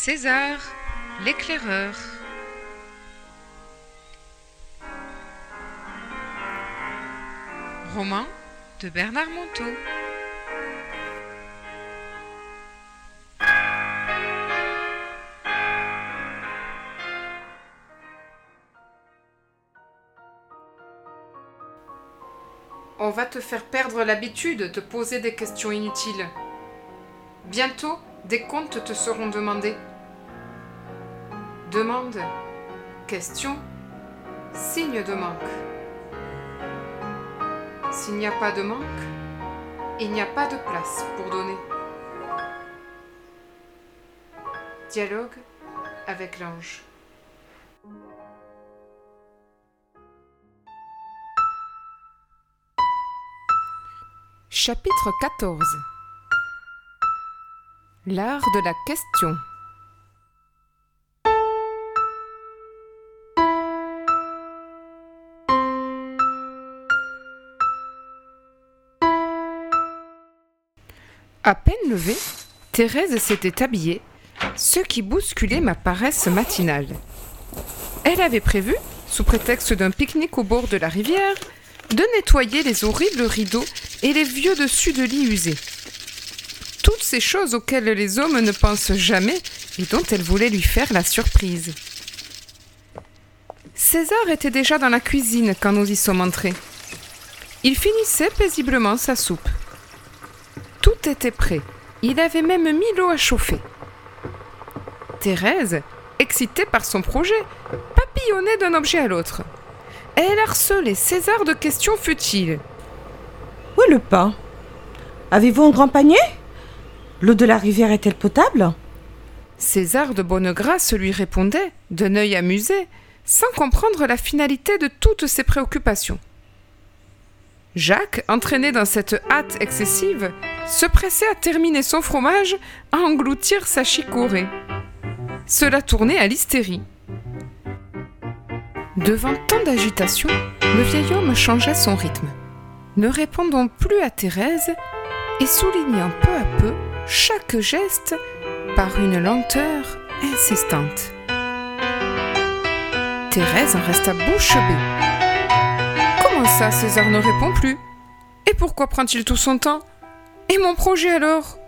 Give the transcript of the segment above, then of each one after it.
César, l'éclaireur. Roman de Bernard Monteau. On va te faire perdre l'habitude de poser des questions inutiles. Bientôt, des comptes te seront demandés. Demande, question, signe de manque. S'il n'y a pas de manque, il n'y a pas de place pour donner. Dialogue avec l'ange. Chapitre 14 L'art de la question. À peine levée, Thérèse s'était habillée, ce qui bousculait ma paresse matinale. Elle avait prévu, sous prétexte d'un pique-nique au bord de la rivière, de nettoyer les horribles rideaux et les vieux dessus de lit usés. Ces choses auxquelles les hommes ne pensent jamais et dont elle voulait lui faire la surprise. César était déjà dans la cuisine quand nous y sommes entrés. Il finissait paisiblement sa soupe. Tout était prêt. Il avait même mis l'eau à chauffer. Thérèse, excitée par son projet, papillonnait d'un objet à l'autre. Elle harcelait César de questions futiles. Où est le pain? Avez-vous un grand panier? L'eau de la rivière est-elle potable? César de bonne grâce lui répondait, d'un œil amusé, sans comprendre la finalité de toutes ses préoccupations. Jacques, entraîné dans cette hâte excessive, se pressait à terminer son fromage, à engloutir sa chicorée. Cela tournait à l'hystérie. Devant tant d'agitation, le vieil homme changea son rythme, ne répondant plus à Thérèse et soulignant peu à peu chaque geste par une lenteur insistante. Thérèse en resta bouche bée. Comment ça, César ne répond plus? Et pourquoi prend-il tout son temps? Et mon projet alors?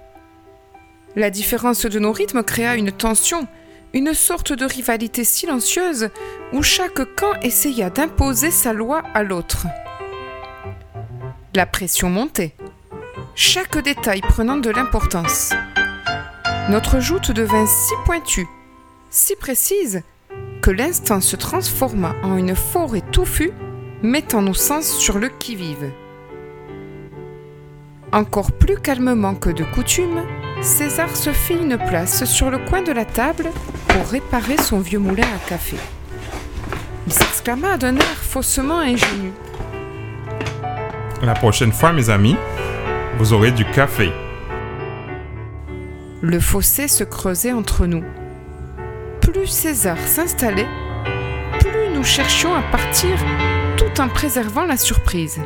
La différence de nos rythmes créa une tension, une sorte de rivalité silencieuse où chaque camp essaya d'imposer sa loi à l'autre. La pression montait, chaque détail prenant de l'importance. Notre joute devint si pointue, si précise, que l'instant se transforma en une forêt touffue, mettant nos sens sur le qui-vive. Encore plus calmement que de coutume, César se fit une place sur le coin de la table pour réparer son vieux moulin à café. Il s'exclama d'un air faussement ingénu. La prochaine fois, mes amis, vous aurez du café. Le fossé se creusait entre nous. Plus César s'installait, plus nous cherchions à partir tout en préservant la surprise.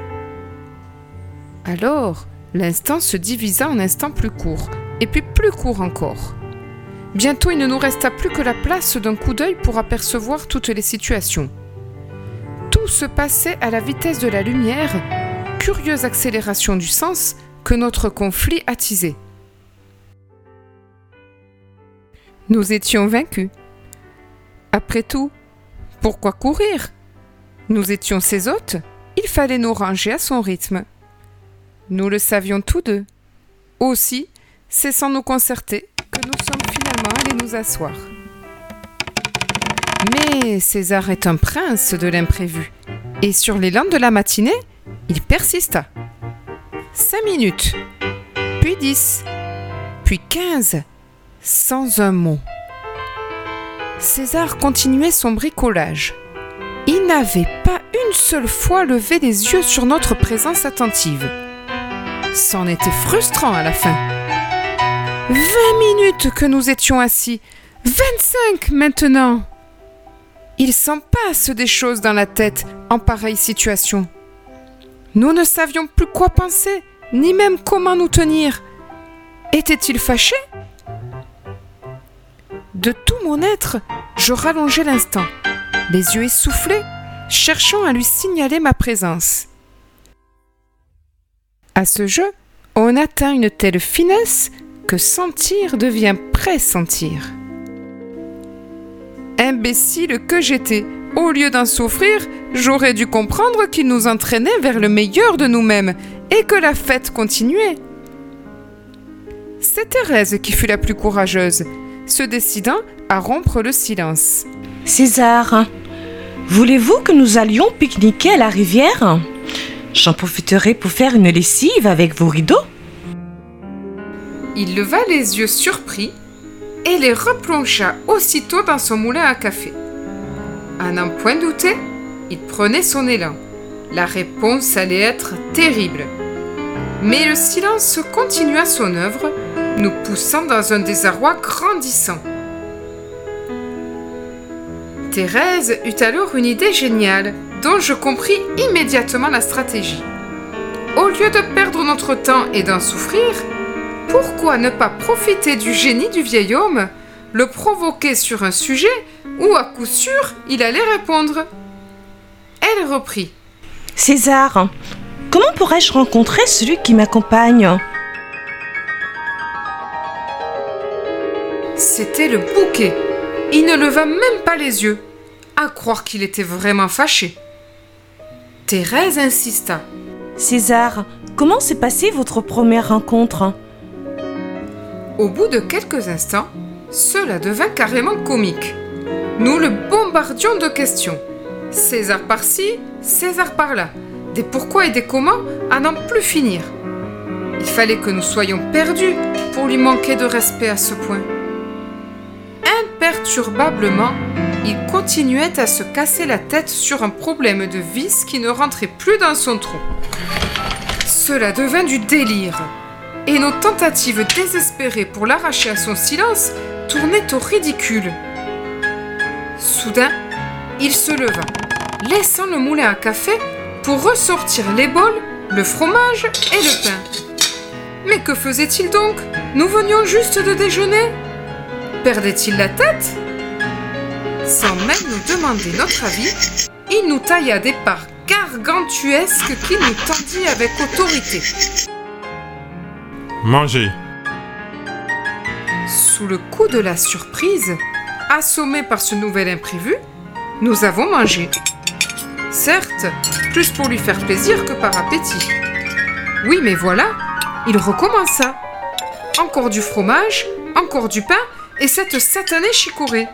Alors, l'instant se divisa en instants plus courts, et puis plus courts encore. Bientôt, il ne nous resta plus que la place d'un coup d'œil pour apercevoir toutes les situations. Tout se passait à la vitesse de la lumière, curieuse accélération du sens que notre conflit attisait. Nous étions vaincus. Après tout, pourquoi courir? Nous étions ses hôtes, il fallait nous ranger à son rythme. Nous le savions tous deux. Aussi, c'est sans nous concerter que nous sommes finalement allés nous asseoir. Mais César est un prince de l'imprévu, et sur l'élan de la matinée, il persista. Cinq minutes, puis dix, puis quinze, sans un mot. César continuait son bricolage. Il n'avait pas une seule fois levé les yeux sur notre présence attentive. C'en était frustrant à la fin. Vingt minutes que nous étions assis. Vingt-cinq maintenant. Il s'en passe des choses dans la tête en pareille situation. Nous ne savions plus quoi penser, ni même comment nous tenir. Était-il fâché? De tout mon être, je rallongeai l'instant, les yeux essoufflés, cherchant à lui signaler ma présence. À ce jeu, on atteint une telle finesse que sentir devient pressentir. Imbécile que j'étais, au lieu d'en souffrir, j'aurais dû comprendre qu'il nous entraînait vers le meilleur de nous-mêmes et que la fête continuait. C'est Thérèse qui fut la plus courageuse, se décidant à rompre le silence. César, voulez-vous que nous allions pique-niquer à la rivière? J'en profiterai pour faire une lessive avec vos rideaux. Il leva les yeux surpris et les replongea aussitôt dans son moulin à café. À n'en point douter, il prenait son élan. La réponse allait être terrible. Mais le silence continua son œuvre, nous poussant dans un désarroi grandissant. Thérèse eut alors une idée géniale, dont je compris immédiatement la stratégie. Au lieu de perdre notre temps et d'en souffrir, pourquoi ne pas profiter du génie du vieil homme, le provoquer sur un sujet où à coup sûr il allait répondre? Elle reprit. César, comment pourrais-je rencontrer celui qui m'accompagne C'était le bouquet. Il ne leva même pas les yeux, à croire qu'il était vraiment fâché. Thérèse insista. César, comment s'est passée votre première rencontre Au bout de quelques instants, cela devint carrément comique. Nous le bombardions de questions. César par-ci, César par-là. Des pourquoi et des comment à n'en plus finir. Il fallait que nous soyons perdus pour lui manquer de respect à ce point. Imperturbablement, il continuait à se casser la tête sur un problème de vis qui ne rentrait plus dans son trou. Cela devint du délire, et nos tentatives désespérées pour l'arracher à son silence tournaient au ridicule. Soudain, il se leva, laissant le moulin à café pour ressortir les bols, le fromage et le pain. Mais que faisait-il donc? Nous venions juste de déjeuner? Perdait-il la tête? Sans même nous demander notre avis, il nous tailla des parts gargantuesques qu'il nous tendit avec autorité. Mangez. Sous le coup de la surprise, assommés par ce nouvel imprévu, nous avons mangé. Certes, plus pour lui faire plaisir que par appétit. Oui, mais voilà, il recommença. Encore du fromage, encore du pain et cette satanée chicorée.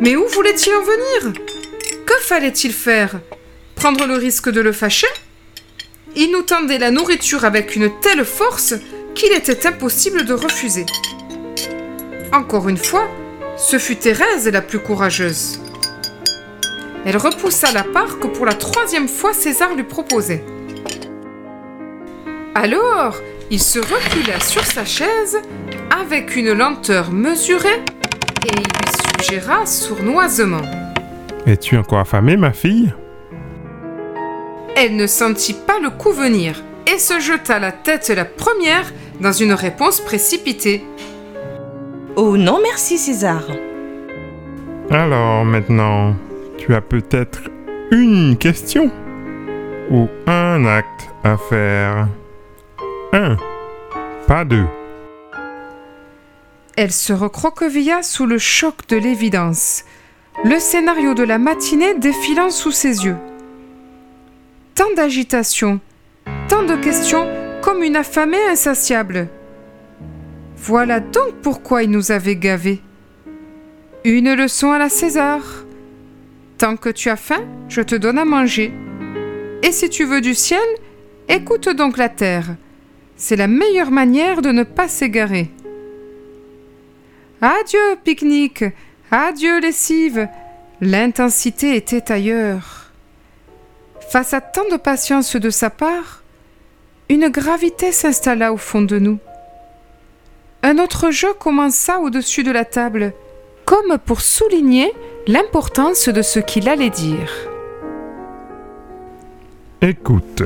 Mais où voulait-il en venir? Que fallait-il faire? Prendre le risque de le fâcher? Il nous tendait la nourriture avec une telle force qu'il était impossible de refuser. Encore une fois, ce fut Thérèse la plus courageuse. Elle repoussa la part que pour la troisième fois César lui proposait. Alors, il se recula sur sa chaise avec une lenteur mesurée et il lui suggéra sournoisement. Es-tu encore affamée, ma fille? Elle ne sentit pas le coup venir et se jeta la tête la première dans une réponse précipitée. Oh non, merci César. Alors maintenant, tu as peut-être une question ou un acte à faire? Un, pas deux. Elle se recroquevilla sous le choc de l'évidence, le scénario de la matinée défilant sous ses yeux. Tant d'agitation, tant de questions comme une affamée insatiable. Voilà donc pourquoi il nous avait gavés. Une leçon à la César. Tant que tu as faim, je te donne à manger. Et si tu veux du ciel, écoute donc la terre. C'est la meilleure manière de ne pas s'égarer. Adieu, pique-nique. Adieu, lessive. L'intensité était ailleurs. Face à tant de patience de sa part, une gravité s'installa au fond de nous. Un autre jeu commença au-dessus de la table, comme pour souligner l'importance de ce qu'il allait dire. Écoute.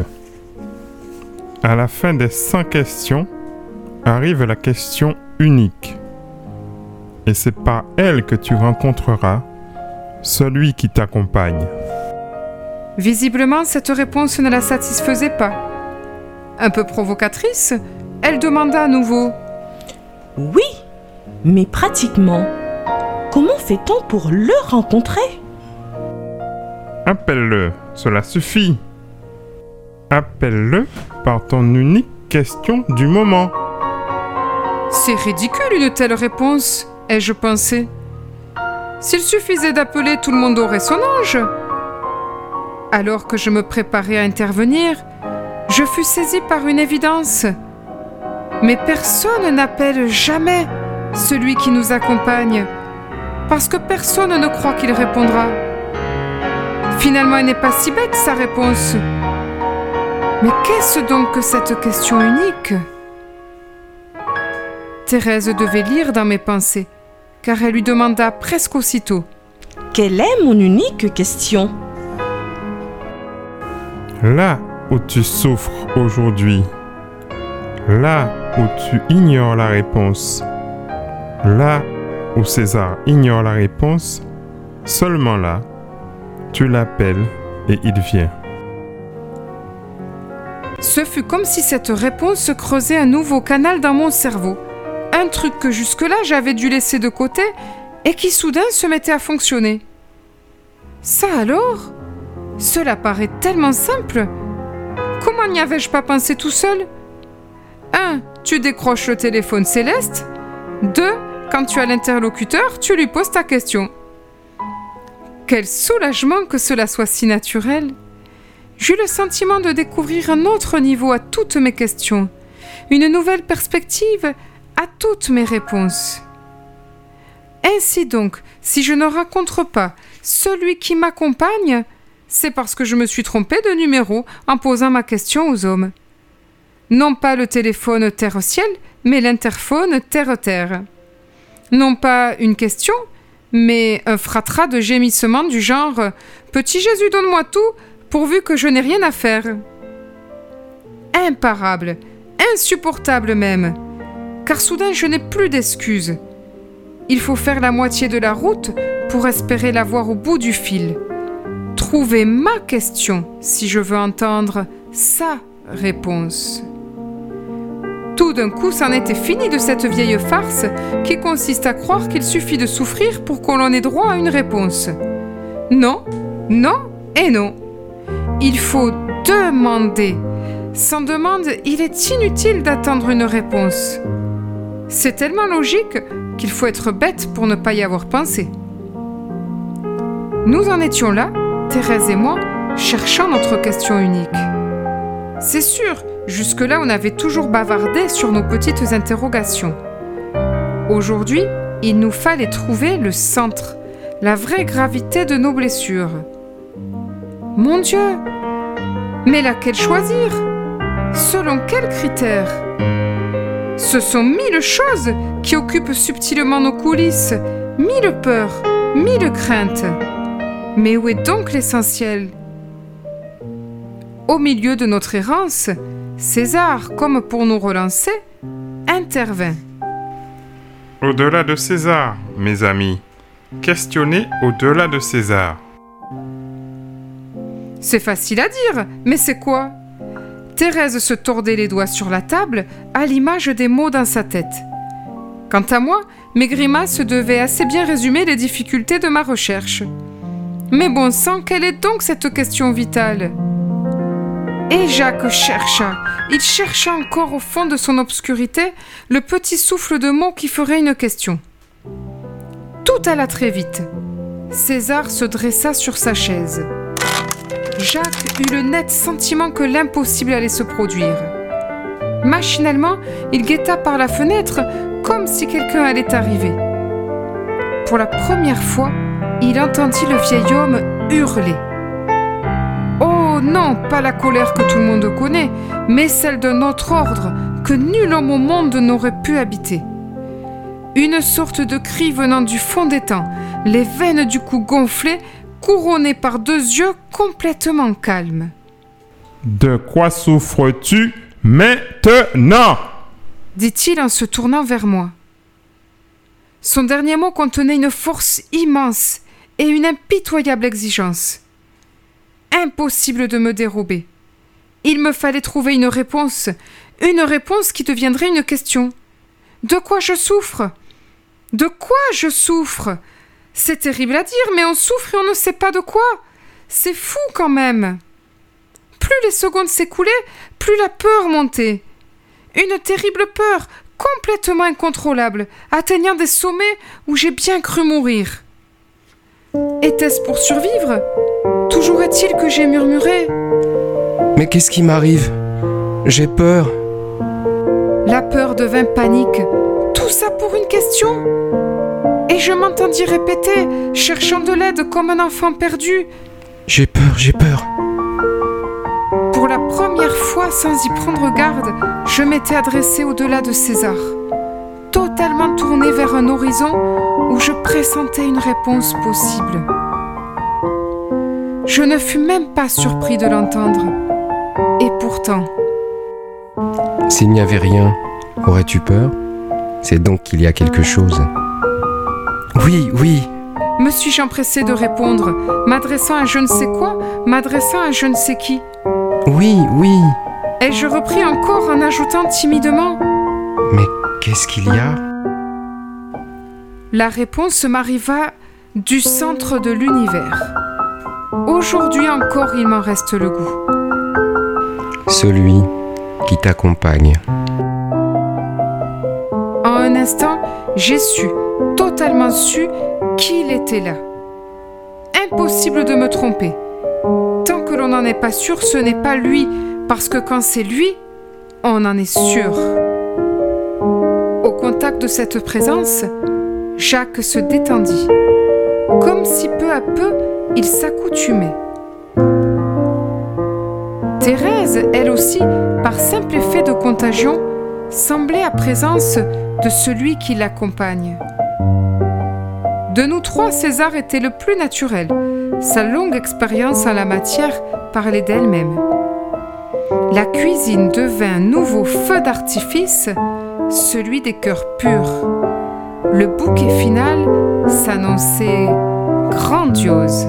À la fin des 100 questions, arrive la question unique. et c'est par elle que tu rencontreras celui qui t'accompagne. Visiblement, cette réponse ne la satisfaisait pas. Un peu provocatrice, elle demanda à nouveau Oui, mais pratiquement, comment fait-on pour le rencontrer? Appelle-le, cela suffit. Appelle-le par ton unique question du moment. C'est ridicule une telle réponse, ai-je pensé. S'il suffisait d'appeler, tout le monde aurait son ange. Alors que je me préparais à intervenir, je fus saisi par une évidence. Mais personne n'appelle jamais celui qui nous accompagne, parce que personne ne croit qu'il répondra. Finalement, elle n'est pas si bête, sa réponse. Mais qu'est-ce donc que cette question unique? Thérèse devait lire dans mes pensées, car elle lui demanda presque aussitôt. Quelle est mon unique question? Là où tu souffres aujourd'hui, là où tu ignores la réponse, là où César ignore la réponse, seulement là, tu l'appelles et il vient. Ce fut comme si cette réponse creusait un nouveau canal dans mon cerveau. Un truc que jusque-là j'avais dû laisser de côté et qui soudain se mettait à fonctionner. Ça alors? Cela paraît tellement simple. Comment n'y avais-je pas pensé tout seul? 1. Tu décroches le téléphone céleste. 2. Quand tu as l'interlocuteur, tu lui poses ta question. Quel soulagement que cela soit si naturel. J'eus le sentiment de découvrir un autre niveau à toutes mes questions, une nouvelle perspective à toutes mes réponses. Ainsi donc, si je ne rencontre pas celui qui m'accompagne, c'est parce que je me suis trompé de numéro en posant ma question aux hommes. Non pas le téléphone terre-ciel, mais l'interphone terre-terre. Non pas une question, mais un fratras de gémissements du genre Petit Jésus, donne-moi tout, pourvu que je n'ai rien à faire. Imparable, insupportable même, car soudain je n'ai plus d'excuses. Il faut faire la moitié de la route pour espérer la voir au bout du fil. Trouver ma question si je veux entendre sa réponse. Tout d'un coup, c'en était fini de cette vieille farce qui consiste à croire qu'il suffit de souffrir pour qu'on en ait droit à une réponse. Non, non et non. Il faut demander. Sans demande, il est inutile d'attendre une réponse. C'est tellement logique qu'il faut être bête pour ne pas y avoir pensé. Nous en étions là, Thérèse et moi, cherchant notre question unique. C'est sûr, jusque-là on avait toujours bavardé sur nos petites interrogations. Aujourd'hui, il nous fallait trouver le centre, la vraie gravité de nos blessures. Mon Dieu Mais laquelle choisir? Selon quels critères? Ce sont mille choses qui occupent subtilement nos coulisses, mille peurs, mille craintes. Mais où est donc l'essentiel? Au milieu de notre errance, César, comme pour nous relancer, intervint. Au-delà de César, mes amis, questionnez au-delà de César. C'est facile à dire, mais c'est quoi? Thérèse se tordait les doigts sur la table à l'image des mots dans sa tête. Quant à moi, mes grimaces devaient assez bien résumer les difficultés de ma recherche. Mais bon sang, quelle est donc cette question vitale? Et Jacques chercha, il chercha encore au fond de son obscurité le petit souffle de mots qui ferait une question. Tout alla très vite. César se dressa sur sa chaise. Jacques eut le net sentiment que l'impossible allait se produire. Machinalement, il guetta par la fenêtre comme si quelqu'un allait arriver. Pour la première fois, il entendit le vieil homme hurler. Oh non, pas la colère que tout le monde connaît, mais celle d'un autre ordre que nul homme au monde n'aurait pu habiter. Une sorte de cri venant du fond des temps, les veines du cou gonflées, couronnées par deux yeux complètement calmes. De quoi souffres-tu maintenant? dit-il en se tournant vers moi. Son dernier mot contenait une force immense et une impitoyable exigence. Impossible de me dérober. Il me fallait trouver une réponse, une réponse qui deviendrait une question. De quoi je souffre? De quoi je souffre? C'est terrible à dire, mais on souffre et on ne sait pas de quoi. C'est fou quand même. Plus les secondes s'écoulaient, plus la peur montait. Une terrible peur, complètement incontrôlable, atteignant des sommets où j'ai bien cru mourir. Était-ce pour survivre? Toujours est-il que j'ai murmuré Mais qu'est-ce qui m'arrive? J'ai peur. La peur devint panique. Tout ça pour une question? Et je m'entendis répéter, cherchant de l'aide comme un enfant perdu. J'ai peur, j'ai peur. Pour la première fois, sans y prendre garde, je m'étais adressé au-delà de César, totalement tourné vers un horizon où je pressentais une réponse possible. Je ne fus même pas surpris de l'entendre. Et pourtant, S'il n'y avait rien, aurais-tu peur? C'est donc qu'il y a quelque chose. Oui, oui, me suis-je empressé de répondre, m'adressant à je ne sais quoi, m'adressant à je ne sais qui? oui, oui. Et je repris encore en ajoutant timidement? Mais qu'est-ce qu'il y a? La réponse m'arriva du centre de l'univers. Aujourd'hui encore, il m'en reste le goût. Celui qui t'accompagne. En un instant, j'ai su, totalement su, qu'il était là. Impossible de me tromper. Tant que l'on n'en est pas sûr, ce n'est pas lui, parce que quand c'est lui, on en est sûr. Au contact de cette présence, Jacques se détendit, comme si peu à peu il s'accoutumait. Thérèse, elle aussi, par simple effet de contagion, semblait à présence de celui qui l'accompagne. De nous trois, César était le plus naturel. Sa longue expérience en la matière parlait d'elle-même. La cuisine devint un nouveau feu d'artifice, celui des cœurs purs. Le bouquet final s'annonçait grandiose.